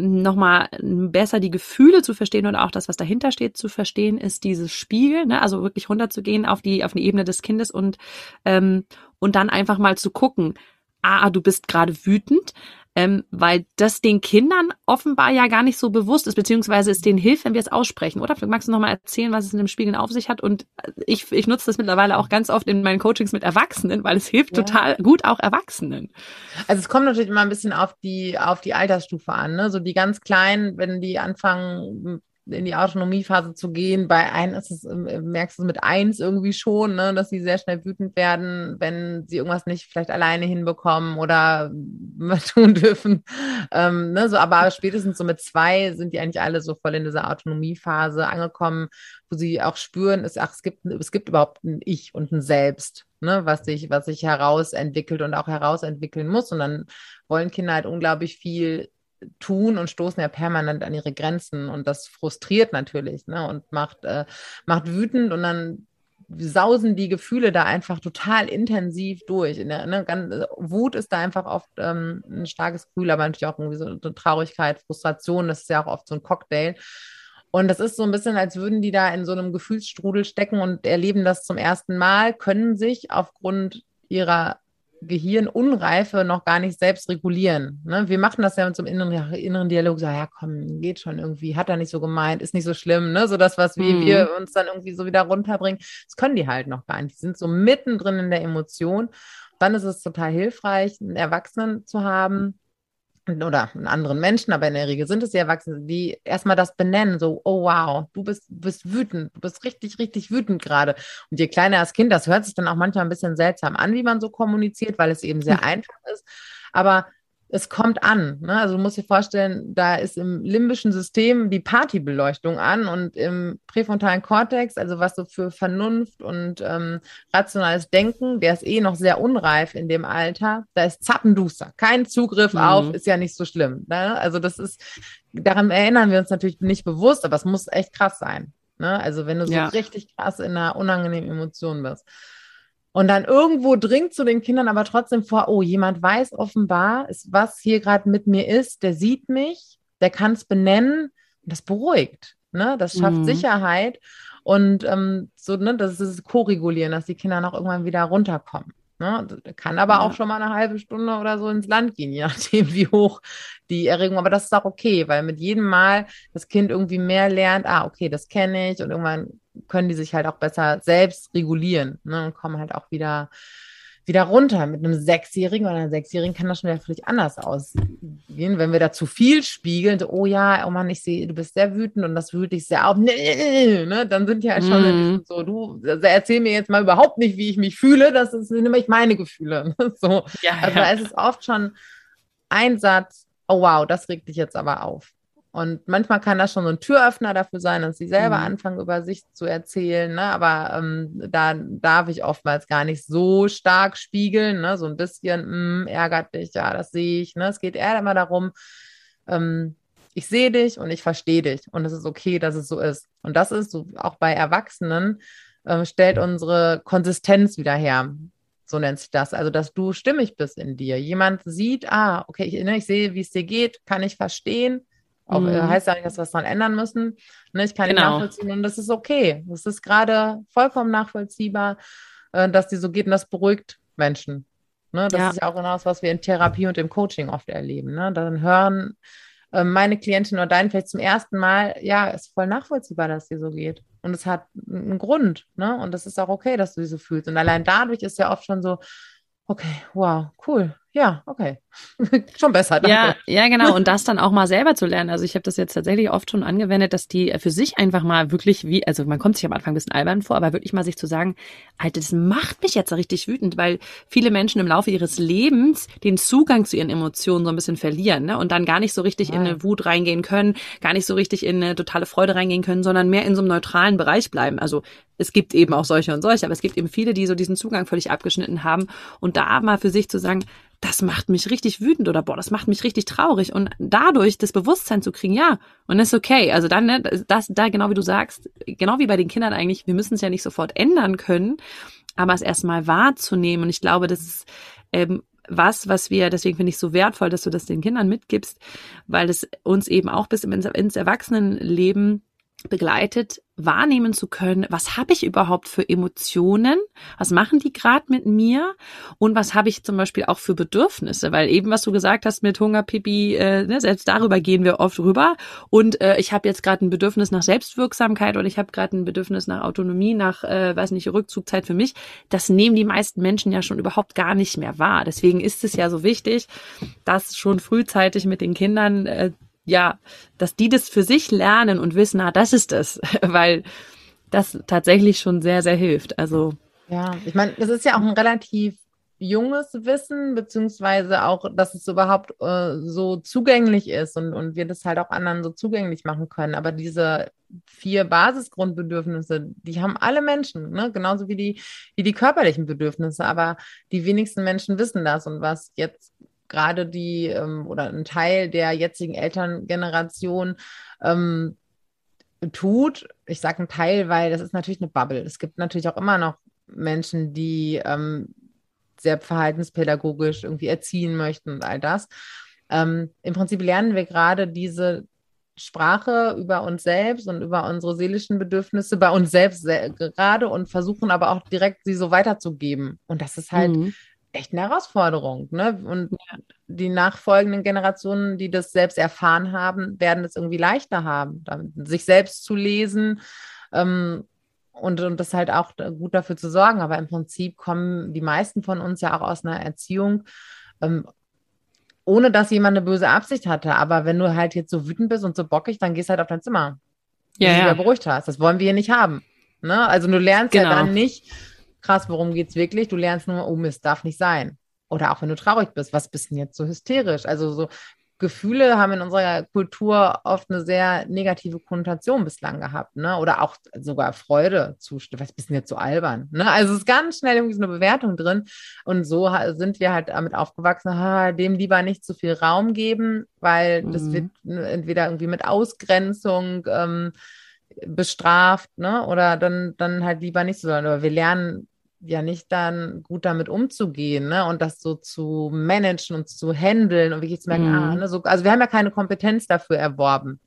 nochmal besser die Gefühle zu verstehen und auch das, was dahinter steht, zu verstehen, ist dieses Spiegel, ne? also wirklich runterzugehen auf die, auf die Ebene des Kindes und, ähm, und dann einfach mal zu gucken, ah, du bist gerade wütend, ähm, weil das den Kindern offenbar ja gar nicht so bewusst ist, beziehungsweise es denen hilft, wenn wir es aussprechen. Oder magst du noch mal erzählen, was es in dem Spiegeln auf sich hat? Und ich, ich nutze das mittlerweile auch ganz oft in meinen Coachings mit Erwachsenen, weil es hilft ja. total gut auch Erwachsenen. Also es kommt natürlich immer ein bisschen auf die, auf die Altersstufe an. Ne? So die ganz Kleinen, wenn die anfangen, in die Autonomiephase zu gehen. Bei einem ist es, ähm, merkst du mit eins irgendwie schon, ne, dass sie sehr schnell wütend werden, wenn sie irgendwas nicht vielleicht alleine hinbekommen oder [LAUGHS] tun dürfen. Ähm, ne, so, aber spätestens so mit zwei sind die eigentlich alle so voll in dieser Autonomiephase angekommen, wo sie auch spüren, ist, ach, es gibt, es gibt überhaupt ein Ich und ein Selbst, ne, was sich, was sich herausentwickelt und auch herausentwickeln muss. Und dann wollen Kinder halt unglaublich viel tun und stoßen ja permanent an ihre Grenzen und das frustriert natürlich ne, und macht, äh, macht wütend und dann sausen die Gefühle da einfach total intensiv durch. Der, ne, ganz, Wut ist da einfach oft ähm, ein starkes Gefühl, aber natürlich auch irgendwie so, so Traurigkeit, Frustration, das ist ja auch oft so ein Cocktail. Und das ist so ein bisschen, als würden die da in so einem Gefühlsstrudel stecken und erleben das zum ersten Mal, können sich aufgrund ihrer Gehirnunreife noch gar nicht selbst regulieren. Ne? Wir machen das ja mit so einem inneren, inneren Dialog, so, ja komm, geht schon irgendwie, hat er nicht so gemeint, ist nicht so schlimm, ne? So das, was wir, mhm. wir uns dann irgendwie so wieder runterbringen, das können die halt noch gar nicht. Die sind so mittendrin in der Emotion. Dann ist es total hilfreich, einen Erwachsenen zu haben, oder einen anderen Menschen, aber in der Regel sind es die Erwachsenen, die erstmal das benennen, so, oh wow, du bist, bist wütend, du bist richtig, richtig wütend gerade. Und je kleiner das Kind, das hört sich dann auch manchmal ein bisschen seltsam an, wie man so kommuniziert, weil es eben sehr mhm. einfach ist. Aber es kommt an. Ne? Also du musst dir vorstellen, da ist im limbischen System die Partybeleuchtung an und im präfrontalen Kortex, also was so für Vernunft und ähm, rationales Denken, der ist eh noch sehr unreif in dem Alter, da ist Zappenduster. Kein Zugriff mhm. auf, ist ja nicht so schlimm. Ne? Also das ist, daran erinnern wir uns natürlich nicht bewusst, aber es muss echt krass sein. Ne? Also wenn du so ja. richtig krass in einer unangenehmen Emotion bist. Und dann irgendwo dringt zu den Kindern aber trotzdem vor, oh, jemand weiß offenbar, was hier gerade mit mir ist, der sieht mich, der kann es benennen. Das beruhigt, ne? Das schafft mhm. Sicherheit und ähm, so, ne, das ist ko-regulieren, dass die Kinder noch irgendwann wieder runterkommen. Ne? Kann aber ja. auch schon mal eine halbe Stunde oder so ins Land gehen, [LAUGHS] je nachdem, wie hoch die Erregung. Aber das ist auch okay, weil mit jedem Mal das Kind irgendwie mehr lernt, ah, okay, das kenne ich und irgendwann können die sich halt auch besser selbst regulieren ne? und kommen halt auch wieder wieder runter. Mit einem Sechsjährigen oder einer Sechsjährigen kann das schon wieder völlig anders aussehen. Wenn wir da zu viel spiegeln, so, oh ja, oh Mann, ich sehe, du bist sehr wütend und das wütend dich sehr auf, nee, ne? dann sind die halt schon mm. so, du erzähl mir jetzt mal überhaupt nicht, wie ich mich fühle, das sind nämlich meine Gefühle. [LAUGHS] so. Ja, also ja. es ist oft schon ein Satz, oh wow, das regt dich jetzt aber auf. Und manchmal kann das schon so ein Türöffner dafür sein, dass sie selber mhm. anfangen, über sich zu erzählen. Ne? Aber ähm, da darf ich oftmals gar nicht so stark spiegeln. Ne? So ein bisschen, mh, hm, ärgert dich, ja, das sehe ich. Ne? Es geht eher immer darum, ähm, ich sehe dich und ich verstehe dich. Und es ist okay, dass es so ist. Und das ist so auch bei Erwachsenen, äh, stellt unsere Konsistenz wieder her. so nennt sich das. Also, dass du stimmig bist in dir. Jemand sieht, ah, okay, ich, ne, ich sehe, wie es dir geht, kann ich verstehen. Auch, äh, mhm. heißt ja nicht, dass wir was dran ändern müssen. Ne, ich kann genau. ihn nachvollziehen und das ist okay. Das ist gerade vollkommen nachvollziehbar, äh, dass die so geht und das beruhigt Menschen. Ne, das ja. ist ja auch genau das, was wir in Therapie und im Coaching oft erleben. Ne? Dann hören äh, meine Klientin oder dein vielleicht zum ersten Mal, ja, ist voll nachvollziehbar, dass dir so geht. Und es hat einen Grund, ne? Und das ist auch okay, dass du dich so fühlst. Und allein dadurch ist ja oft schon so, okay, wow, cool, ja, okay. [LAUGHS] schon besser. Danke. Ja, ja, genau. [LAUGHS] Und das dann auch mal selber zu lernen. Also ich habe das jetzt tatsächlich oft schon angewendet, dass die für sich einfach mal wirklich wie, also man kommt sich am Anfang ein bisschen albern vor, aber wirklich mal sich zu sagen, Alter, das macht mich jetzt richtig wütend, weil viele Menschen im Laufe ihres Lebens den Zugang zu ihren Emotionen so ein bisschen verlieren ne? und dann gar nicht so richtig ja. in eine Wut reingehen können, gar nicht so richtig in eine totale Freude reingehen können, sondern mehr in so einem neutralen Bereich bleiben. Also es gibt eben auch solche und solche, aber es gibt eben viele, die so diesen Zugang völlig abgeschnitten haben und da mal für sich zu sagen, das macht mich richtig wütend oder boah, das macht mich richtig traurig und dadurch das Bewusstsein zu kriegen, ja, und ist okay. Also dann, ne, das, da genau wie du sagst, genau wie bei den Kindern eigentlich, wir müssen es ja nicht sofort ändern können, aber es erstmal wahrzunehmen und ich glaube, das ist ähm, was, was wir, deswegen finde ich es so wertvoll, dass du das den Kindern mitgibst, weil es uns eben auch bis ins, ins Erwachsenenleben begleitet, wahrnehmen zu können, was habe ich überhaupt für Emotionen, was machen die gerade mit mir? Und was habe ich zum Beispiel auch für Bedürfnisse, weil eben was du gesagt hast mit Hunger, Pipi, äh, ne, selbst darüber gehen wir oft rüber. Und äh, ich habe jetzt gerade ein Bedürfnis nach Selbstwirksamkeit oder ich habe gerade ein Bedürfnis nach Autonomie, nach, äh, weiß nicht, Rückzugzeit für mich, das nehmen die meisten Menschen ja schon überhaupt gar nicht mehr wahr. Deswegen ist es ja so wichtig, das schon frühzeitig mit den Kindern äh, ja, dass die das für sich lernen und wissen, ah, das ist es, [LAUGHS] weil das tatsächlich schon sehr, sehr hilft. Also. Ja, ich meine, es ist ja auch ein relativ junges Wissen, beziehungsweise auch, dass es überhaupt äh, so zugänglich ist und, und wir das halt auch anderen so zugänglich machen können. Aber diese vier Basisgrundbedürfnisse, die haben alle Menschen, ne? genauso wie die, wie die körperlichen Bedürfnisse. Aber die wenigsten Menschen wissen das. Und was jetzt gerade die ähm, oder ein Teil der jetzigen Elterngeneration ähm, tut. Ich sage ein Teil, weil das ist natürlich eine Bubble. Es gibt natürlich auch immer noch Menschen, die ähm, sehr verhaltenspädagogisch irgendwie erziehen möchten und all das. Ähm, Im Prinzip lernen wir gerade diese Sprache über uns selbst und über unsere seelischen Bedürfnisse bei uns selbst gerade und versuchen aber auch direkt sie so weiterzugeben. Und das ist halt mhm echt eine Herausforderung. Ne? Und ja. die nachfolgenden Generationen, die das selbst erfahren haben, werden es irgendwie leichter haben, sich selbst zu lesen ähm, und, und das halt auch gut dafür zu sorgen. Aber im Prinzip kommen die meisten von uns ja auch aus einer Erziehung, ähm, ohne dass jemand eine böse Absicht hatte. Aber wenn du halt jetzt so wütend bist und so bockig, dann gehst halt auf dein Zimmer. Ja, ja. du ja. beruhigt hast. Das wollen wir hier nicht haben. Ne? Also du lernst genau. ja dann nicht, krass, worum geht's wirklich? Du lernst nur, oh Mist, darf nicht sein. Oder auch wenn du traurig bist, was bist denn jetzt so hysterisch? Also so Gefühle haben in unserer Kultur oft eine sehr negative Konnotation bislang gehabt, ne? Oder auch sogar Freude zustimmen. Was bist denn jetzt so albern? Ne? Also es ist ganz schnell irgendwie so eine Bewertung drin. Und so sind wir halt damit aufgewachsen, ha, dem lieber nicht zu viel Raum geben, weil mhm. das wird entweder irgendwie mit Ausgrenzung ähm, bestraft, ne? Oder dann, dann halt lieber nicht so. Aber wir lernen ja nicht dann gut damit umzugehen, ne? Und das so zu managen und zu handeln und wirklich zu merken, ah, mhm. ah, ne? so, also wir haben ja keine Kompetenz dafür erworben.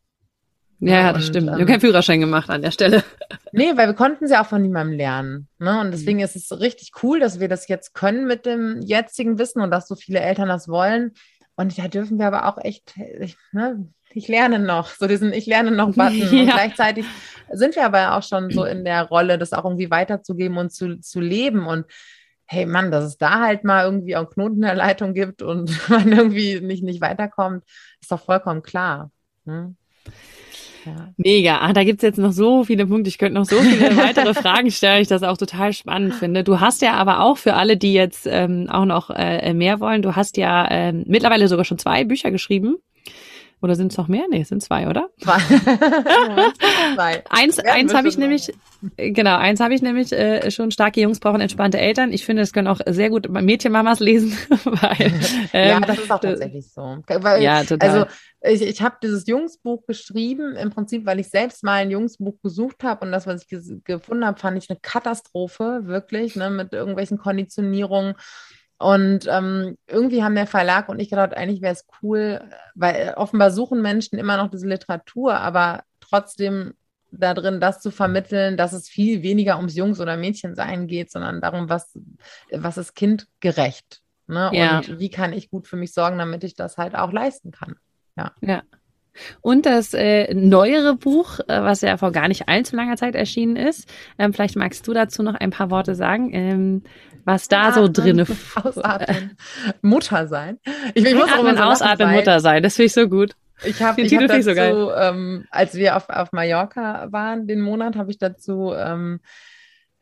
Ja, ja das und, stimmt. Wir haben ähm, keinen Führerschein gemacht an der Stelle. [LAUGHS] Nee, weil wir konnten sie auch von niemandem lernen. Ne? Und deswegen mhm. ist es richtig cool, dass wir das jetzt können mit dem jetzigen Wissen und dass so viele Eltern das wollen. Und da dürfen wir aber auch echt, ich, ne, ich lerne noch, so diesen Ich lerne noch Button. [LAUGHS] Ja. Und gleichzeitig sind wir aber auch schon so in der Rolle, das auch irgendwie weiterzugeben und zu, zu leben. Und hey Mann, dass es da halt mal irgendwie auch Knoten in der Leitung gibt und [LAUGHS] man irgendwie nicht, nicht weiterkommt, ist doch vollkommen klar. Hm? Ja. Mega. Ah, da gibt's jetzt noch so viele Punkte. Ich könnte noch so viele [LAUGHS] weitere Fragen stellen, ich das auch total spannend finde. Du hast ja aber auch für alle, die jetzt ähm, auch noch äh, mehr wollen, du hast ja äh, mittlerweile sogar schon zwei Bücher geschrieben Oder sind es noch mehr? Nee, es sind zwei, oder? Zwei. [LAUGHS] zwei. eins eins habe ich nämlich, genau, eins habe ich nämlich äh, schon starke Jungs brauchen entspannte Eltern. Ich finde, das können auch sehr gut Mädchenmamas lesen, [LAUGHS] weil ähm, ja, das ist auch tatsächlich so. Weil, ja, total. Also ich, ich habe dieses Jungsbuch geschrieben, im Prinzip, weil ich selbst mal ein Jungsbuch gesucht habe und das, was ich gefunden habe, fand ich eine Katastrophe, wirklich, ne, mit irgendwelchen Konditionierungen und ähm, irgendwie haben der Verlag und ich gedacht, eigentlich wäre es cool, weil offenbar suchen Menschen immer noch diese Literatur, aber trotzdem da drin das zu vermitteln, dass es viel weniger ums Jungs- oder Mädchensein geht, sondern darum, was, was ist kindgerecht. Ne? Ja. Und wie kann ich gut für mich sorgen, damit ich das halt auch leisten kann. Ja. ja. Und das äh, neuere Buch, äh, was ja vor gar nicht allzu langer Zeit erschienen ist. Ähm, vielleicht magst du dazu noch ein paar Worte sagen. Ähm, was da so drinne. [LAUGHS] Ausatmen. Mutter sein. Ich, ich muss Atmen, so ausatmen, Mutter sein. Das finde ich so gut. Ich habe hab dazu, so ähm, als wir auf, auf Mallorca waren, den Monat, habe ich dazu ähm,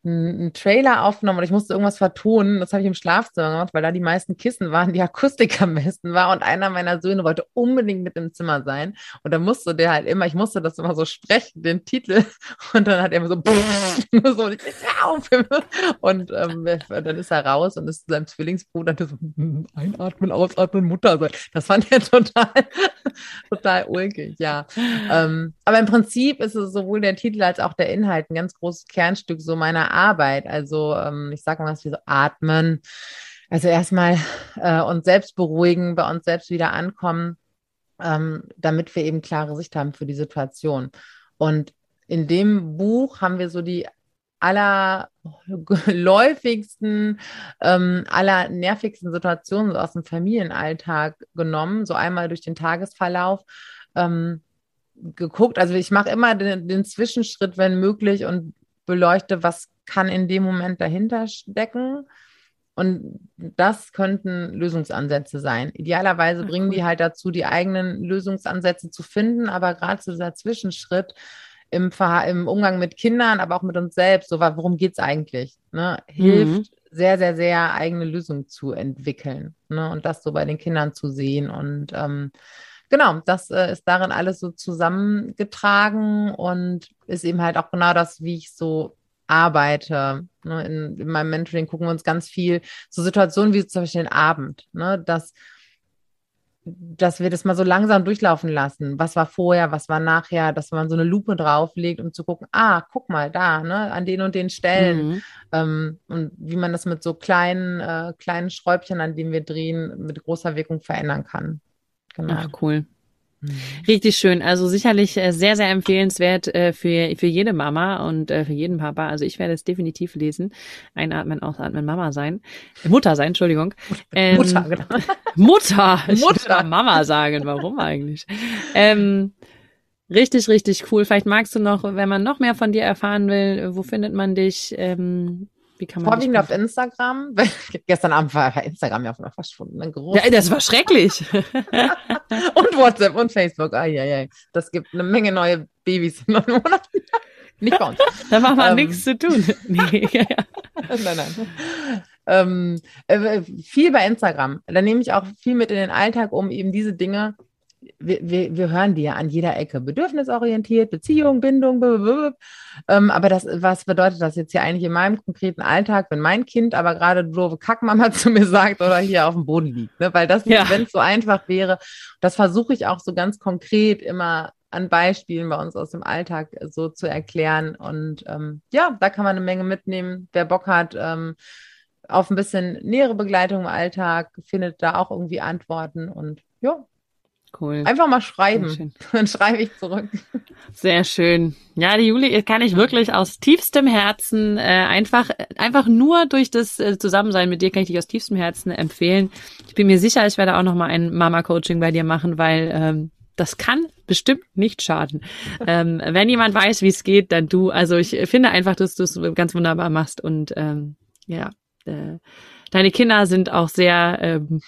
einen Trailer aufgenommen und ich musste irgendwas vertonen. Das habe ich im Schlafzimmer gemacht, weil da die meisten Kissen waren, die Akustik am besten war. Und einer meiner Söhne wollte unbedingt mit im Zimmer sein. Und dann musste der halt immer, ich musste das immer so sprechen, den Titel. Und dann hat er immer so, [LAUGHS] so auf. Und ähm, dann ist er raus und ist zu seinem Zwillingsbruder so, einatmen, ausatmen, Mutter sein. Das fand er [LAUGHS] total, total ulkig, ja. Ähm, aber im Prinzip ist es sowohl der Titel als auch der Inhalt ein ganz großes Kernstück so meiner Arbeit. Also ähm, ich sage mal was wie so atmen. Also erstmal äh, uns selbst beruhigen, bei uns selbst wieder ankommen, ähm, damit wir eben klare Sicht haben für die Situation. Und in dem Buch haben wir so die allerläufigsten, ähm, allernervigsten Situationen aus dem Familienalltag genommen, so einmal durch den Tagesverlauf ähm, geguckt. Also ich mache immer den, den, Zwischenschritt, wenn möglich, und beleuchte, was kann in dem Moment dahinter stecken. Und das könnten Lösungsansätze sein. Idealerweise bringen die halt dazu, die eigenen Lösungsansätze zu finden, aber gerade zu dieser Zwischenschritt im, im, Umgang mit Kindern, aber auch mit uns selbst, so worum geht es eigentlich, ne? hilft mhm. sehr, sehr, sehr eigene Lösungen zu entwickeln ne? und das so bei den Kindern zu sehen. Und ähm, genau, das äh, ist darin alles so zusammengetragen und ist eben halt auch genau das, wie ich so arbeite. Ne? In, in, meinem Mentoring gucken wir uns ganz viel so Situationen wie zum Beispiel den Abend, ne? dass, dass wir das mal so langsam durchlaufen lassen. Was war vorher, was war nachher, dass man so eine Lupe drauflegt, um zu gucken, ah, guck mal da, ne, an den und den Stellen. Mhm. Ähm, und wie man das mit so kleinen, äh, kleinen Schräubchen, an denen wir drehen, mit großer Wirkung verändern kann. Genau. Ach, cool. Mhm. Richtig schön. Also sicherlich äh, sehr, sehr empfehlenswert äh, für, für jede Mama und äh, für jeden Papa. Also ich werde es definitiv lesen. Einatmen, ausatmen, Mama sein. Mutter sein, Entschuldigung. [LAUGHS] Ähm, Mutter, genau. [LAUGHS] Mutter. Ich Mutter. Mama sagen. Warum eigentlich? Ähm, richtig, richtig cool. Vielleicht magst du noch, wenn man noch mehr von dir erfahren will, wo findet man dich? Ähm, wie kann man Vorwiegend auf Instagram. [LAUGHS] Gestern Abend war Instagram ja verschwunden. Ja, das war schrecklich. [LAUGHS] und WhatsApp und Facebook. Ah, ja, ja. Das gibt eine Menge neue Babys in neun Monaten. [LAUGHS] Nicht bei uns. Da macht man ähm, nichts zu tun. Nee, ja, ja. nein, nein. Ähm, äh, viel bei Instagram. Da nehme ich auch viel mit in den Alltag, um eben diese Dinge wir, wir, wir hören die ja an jeder Ecke. Bedürfnisorientiert, Beziehung, Bindung, blablabla. ähm, aber das, was bedeutet das jetzt hier eigentlich in meinem konkreten Alltag, wenn mein Kind aber gerade doofe Kackmama [LAUGHS] zu mir sagt oder hier auf dem Boden liegt? Ne? Weil das, ja. wenn es so einfach wäre, das versuche ich auch so ganz konkret immer an Beispielen bei uns aus dem Alltag so zu erklären. Und ähm, ja, da kann man eine Menge mitnehmen. Wer Bock hat, ähm, auf ein bisschen nähere Begleitung im Alltag, findet da auch irgendwie Antworten und ja, Cool. Einfach mal schreiben. [LAUGHS] Dann schreibe ich zurück. Sehr schön. Ja, die Juli kann ich wirklich aus tiefstem Herzen äh, einfach, einfach nur durch das äh, Zusammensein mit dir kann ich dich aus tiefstem Herzen empfehlen. Ich bin mir sicher, ich werde auch noch mal ein Mama-Coaching bei dir machen, weil ähm, das kann bestimmt nicht schaden. [LAUGHS] ähm, wenn jemand weiß, wie es geht, dann du. Also ich finde einfach, dass du es ganz wunderbar machst und ähm, ja, äh, deine Kinder sind auch sehr ähm,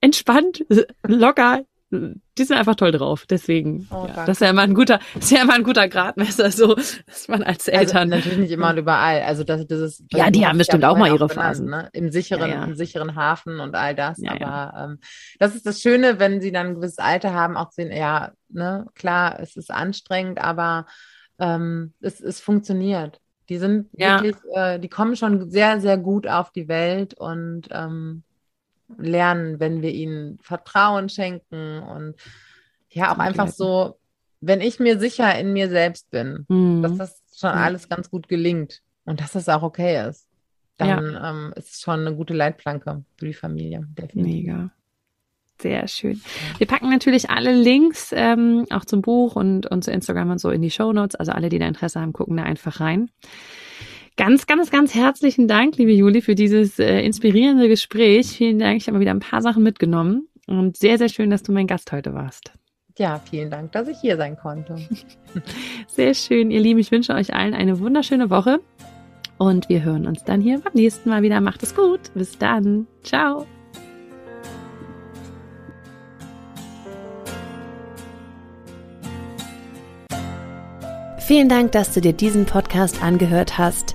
entspannt, [LAUGHS] locker, die sind einfach toll drauf. Deswegen, oh, ja, das ist ja immer ein guter, ist ja immer ein guter Gradmesser, so, dass man als also Eltern. Also natürlich nicht immer und überall. Also das, das ist. Ja, die haben bestimmt auch mal ihre Phasen. Ne? Im sicheren, ja, ja. im sicheren Hafen und all das. Aber ähm, das ist das Schöne, wenn sie dann ein gewisses Alter haben, auch sehen, ja, ne, klar, es ist anstrengend, aber ähm, es, es funktioniert. Die sind wirklich, äh, die kommen schon sehr, sehr gut auf die Welt und ähm, lernen, wenn wir ihnen Vertrauen schenken und ja, auch einfach so, wenn ich mir sicher in mir selbst bin, mhm. dass das schon alles ganz gut gelingt und dass das auch okay ist, dann ja. ähm, ist es schon eine gute Leitplanke für die Familie. Definitiv. Mega. Sehr schön. Wir packen natürlich alle Links ähm, auch zum Buch und, und zu Instagram und so in die Show Notes. Also alle, die da Interesse haben, gucken da einfach rein. Ganz, ganz, ganz herzlichen Dank, liebe Juli, für dieses äh, inspirierende Gespräch. Vielen Dank. Ich habe mal wieder ein paar Sachen mitgenommen und sehr, sehr schön, dass du mein Gast heute warst. Ja, vielen Dank, dass ich hier sein konnte. [LAUGHS] Sehr schön, ihr Lieben. Ich wünsche euch allen eine wunderschöne Woche und wir hören uns dann hier beim nächsten Mal wieder. Macht es gut. Bis dann. Ciao. Vielen Dank, dass du dir diesen Podcast angehört hast.